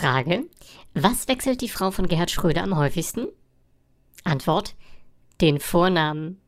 Frage. Was wechselt die Frau von Gerhard Schröder am häufigsten? Antwort. Den Vornamen.